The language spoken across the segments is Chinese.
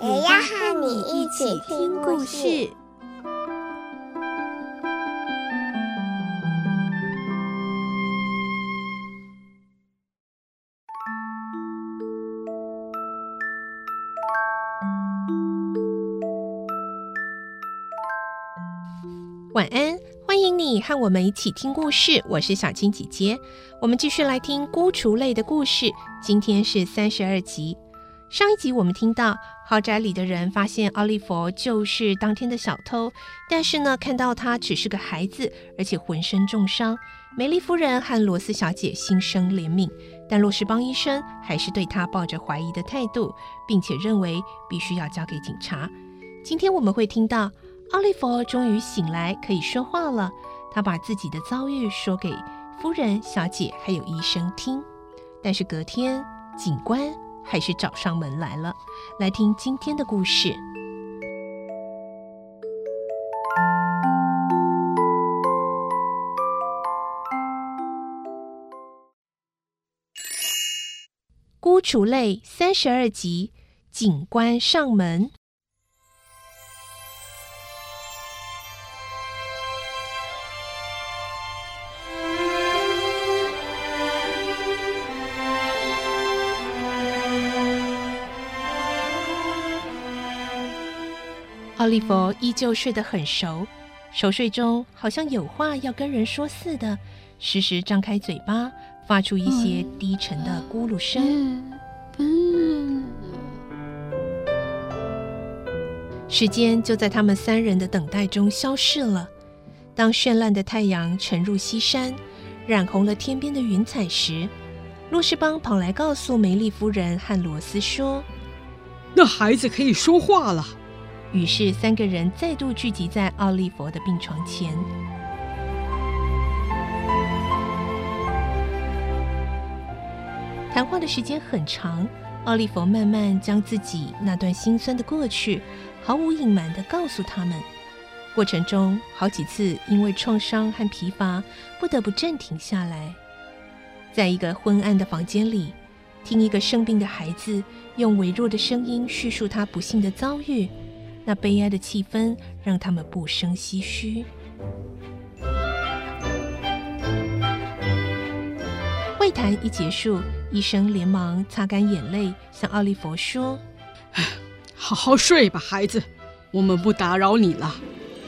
也要和你一起听故事。晚安，欢迎你和我们一起听故事。我是小青姐姐，我们继续来听孤雏泪的故事。今天是三十二集。上一集我们听到豪宅里的人发现奥利弗就是当天的小偷，但是呢，看到他只是个孩子，而且浑身重伤。梅丽夫人和罗斯小姐心生怜悯，但洛士邦医生还是对他抱着怀疑的态度，并且认为必须要交给警察。今天我们会听到。奥利弗终于醒来，可以说话了。他把自己的遭遇说给夫人、小姐还有医生听。但是隔天，警官还是找上门来了。来听今天的故事：孤雏泪三十二集，警官上门。奥利弗依旧睡得很熟，熟睡中好像有话要跟人说似的，时时张开嘴巴，发出一些低沉的咕噜声。时间就在他们三人的等待中消逝了。当绚烂的太阳沉入西山，染红了天边的云彩时，洛士邦跑来告诉梅丽夫人和罗斯说：“那孩子可以说话了。”于是，三个人再度聚集在奥利弗的病床前。谈话的时间很长，奥利弗慢慢将自己那段心酸的过去毫无隐瞒地告诉他们。过程中，好几次因为创伤和疲乏，不得不暂停下来。在一个昏暗的房间里，听一个生病的孩子用微弱的声音叙述他不幸的遭遇。那悲哀的气氛让他们不生唏嘘。会谈一结束，医生连忙擦干眼泪，向奥利弗说：“好好睡吧，孩子，我们不打扰你了。”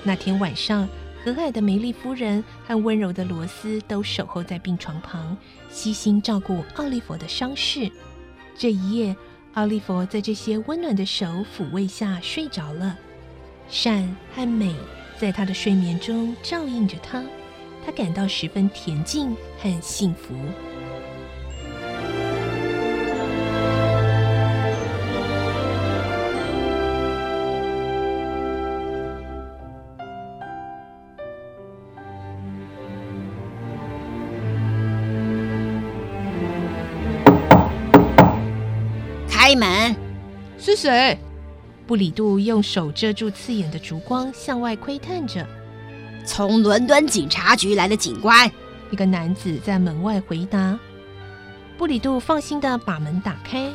那天晚上，和蔼的梅丽夫人和温柔的罗斯都守候在病床旁，悉心照顾奥利弗的伤势。这一夜，奥利弗在这些温暖的手抚慰下睡着了，善和美在他的睡眠中照应着他，他感到十分恬静和幸福。开门，是谁？布里杜用手遮住刺眼的烛光，向外窥探着。从伦敦警察局来的警官。一个男子在门外回答。布里杜放心地把门打开。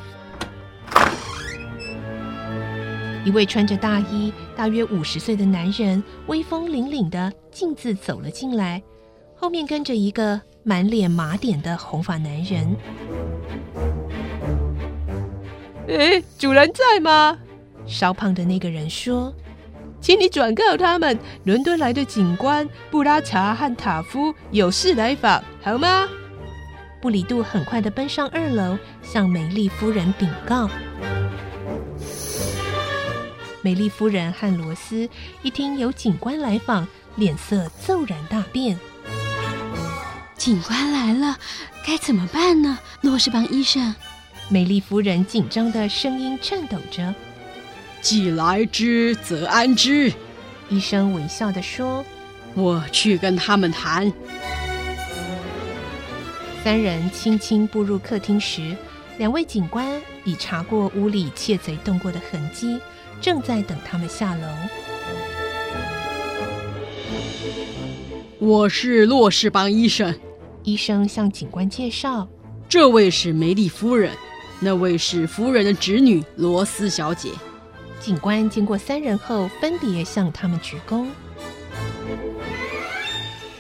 一位穿着大衣、大约五十岁的男人，威风凛凛地径自走了进来，后面跟着一个满脸麻点的红发男人。哎，主人在吗？稍胖的那个人说：“请你转告他们，伦敦来的警官布拉查和塔夫有事来访，好吗？”布里杜很快的奔上二楼，向美丽夫人禀告。美丽夫人和罗斯一听有警官来访，脸色骤然大变。警官来了，该怎么办呢？诺士邦医生。梅丽夫人紧张的声音颤抖着：“既来之，则安之。”医生微笑地说：“我去跟他们谈。”三人轻轻步入客厅时，两位警官已查过屋里窃贼动过的痕迹，正在等他们下楼。我是洛士邦医生。医生向警官介绍：“这位是梅丽夫人，那位是夫人的侄女罗斯小姐。”警官经过三人后，分别向他们鞠躬。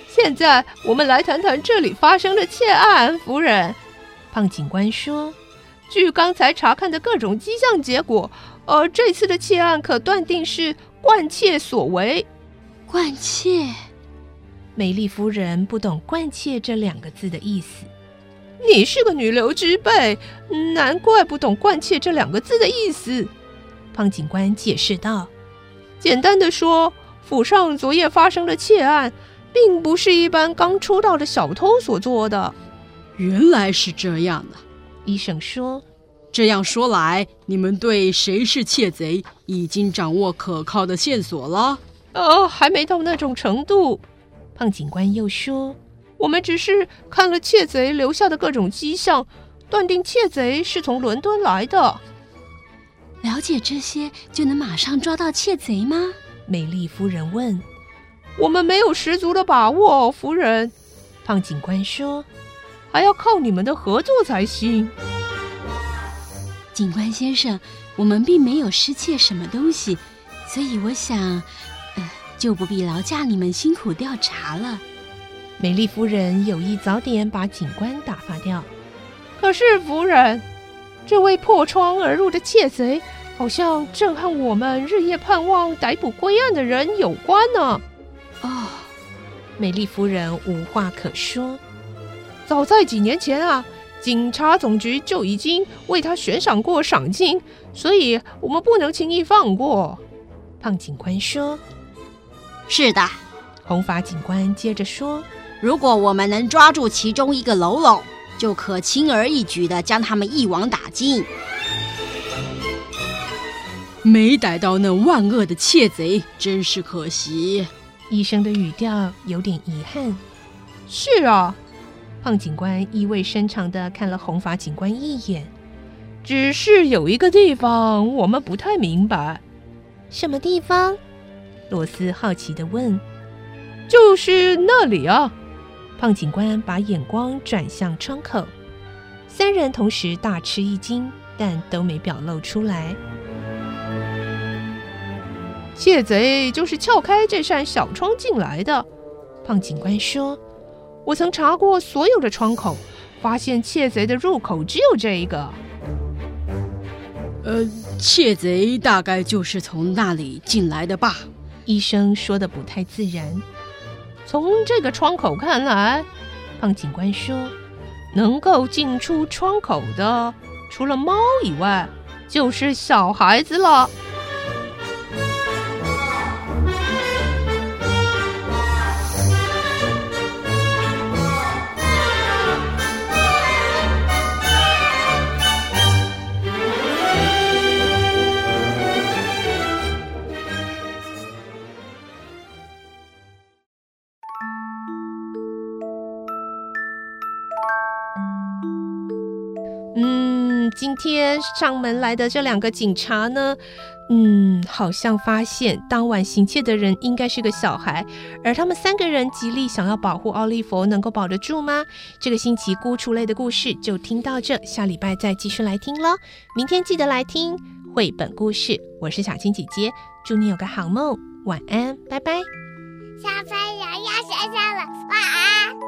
现在我们来谈谈这里发生的窃案，夫人。胖警官说：“据刚才查看的各种迹象结果，呃，这次的窃案可断定是惯窃所为。”惯窃？美丽夫人不懂“惯窃”这两个字的意思。你是个女流之辈，难怪不懂“惯窃”这两个字的意思。胖警官解释道：“简单的说，府上昨夜发生的窃案，并不是一般刚出道的小偷所做的。”原来是这样啊，医生说：“这样说来，你们对谁是窃贼已经掌握可靠的线索了？”“哦，还没到那种程度。”胖警官又说：“我们只是看了窃贼留下的各种迹象，断定窃贼是从伦敦来的。”了解这些就能马上抓到窃贼吗？美丽夫人问。我们没有十足的把握，夫人。胖警官说，还要靠你们的合作才行。警官先生，我们并没有失窃什么东西，所以我想，呃，就不必劳驾你们辛苦调查了。美丽夫人有意早点把警官打发掉。可是，夫人，这位破窗而入的窃贼。好像正和我们日夜盼望逮捕归案的人有关呢。哦，美丽夫人无话可说。早在几年前啊，警察总局就已经为他悬赏过赏金，所以我们不能轻易放过。胖警官说：“是的。”红发警官接着说：“如果我们能抓住其中一个喽啰，就可轻而易举地将他们一网打尽。”没逮到那万恶的窃贼，真是可惜。医生的语调有点遗憾。是啊，胖警官意味深长地看了红发警官一眼。只是有一个地方我们不太明白。什么地方？罗斯好奇地问。就是那里啊。胖警官把眼光转向窗口。三人同时大吃一惊，但都没表露出来。窃贼就是撬开这扇小窗进来的，胖警官说：“我曾查过所有的窗口，发现窃贼的入口只有这一个。”呃，窃贼大概就是从那里进来的吧？医生说的不太自然。从这个窗口看来，胖警官说：“能够进出窗口的，除了猫以外，就是小孩子了。”嗯今天上门来的这两个警察呢，嗯，好像发现当晚行窃的人应该是个小孩，而他们三个人极力想要保护奥利弗，能够保得住吗？这个星期孤雏类的故事就听到这，下礼拜再继续来听喽。明天记得来听绘本故事，我是小青姐姐，祝你有个好梦，晚安，拜拜。小朋友要睡觉了，晚安。